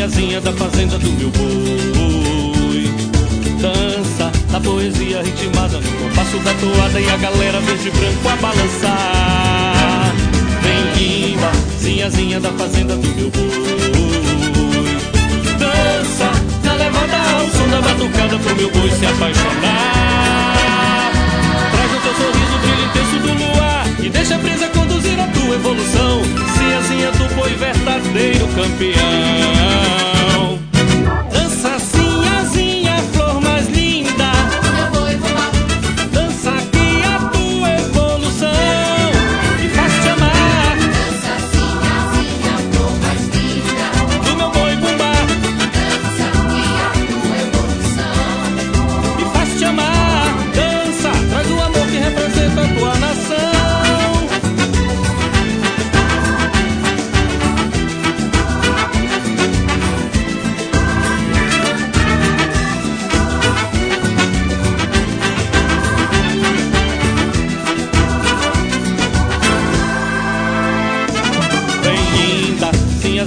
Tiazinha da fazenda do meu boi. Dança na poesia ritmada No compasso da toada e a galera verde e branco a balançar. Vem guimba, zinhazinha da fazenda do meu boi. Dança na levada ao som da batucada Pro meu boi se apaixonar. Traz o teu sorriso, brilho intenso do luar E deixa a brisa conduzir a tua evolução. Zinhazinha do boi verdadeiro campeão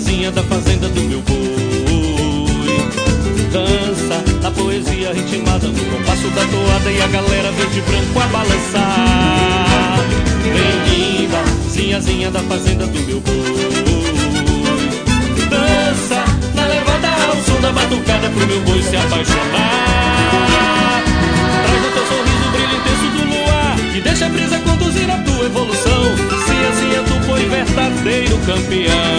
Rainhazinha da fazenda do meu boi. Dança na poesia ritmada No compasso da toada e a galera verde e branco a balançar. Vem linda, zinhazinha da fazenda do meu boi. Dança na levada ao som da batucada Pro meu boi se apaixonar. Traz o teu sorriso, brilho intenso do luar E deixa a brisa conduzir a tua evolução. Zinhazinha do boi verdadeiro campeão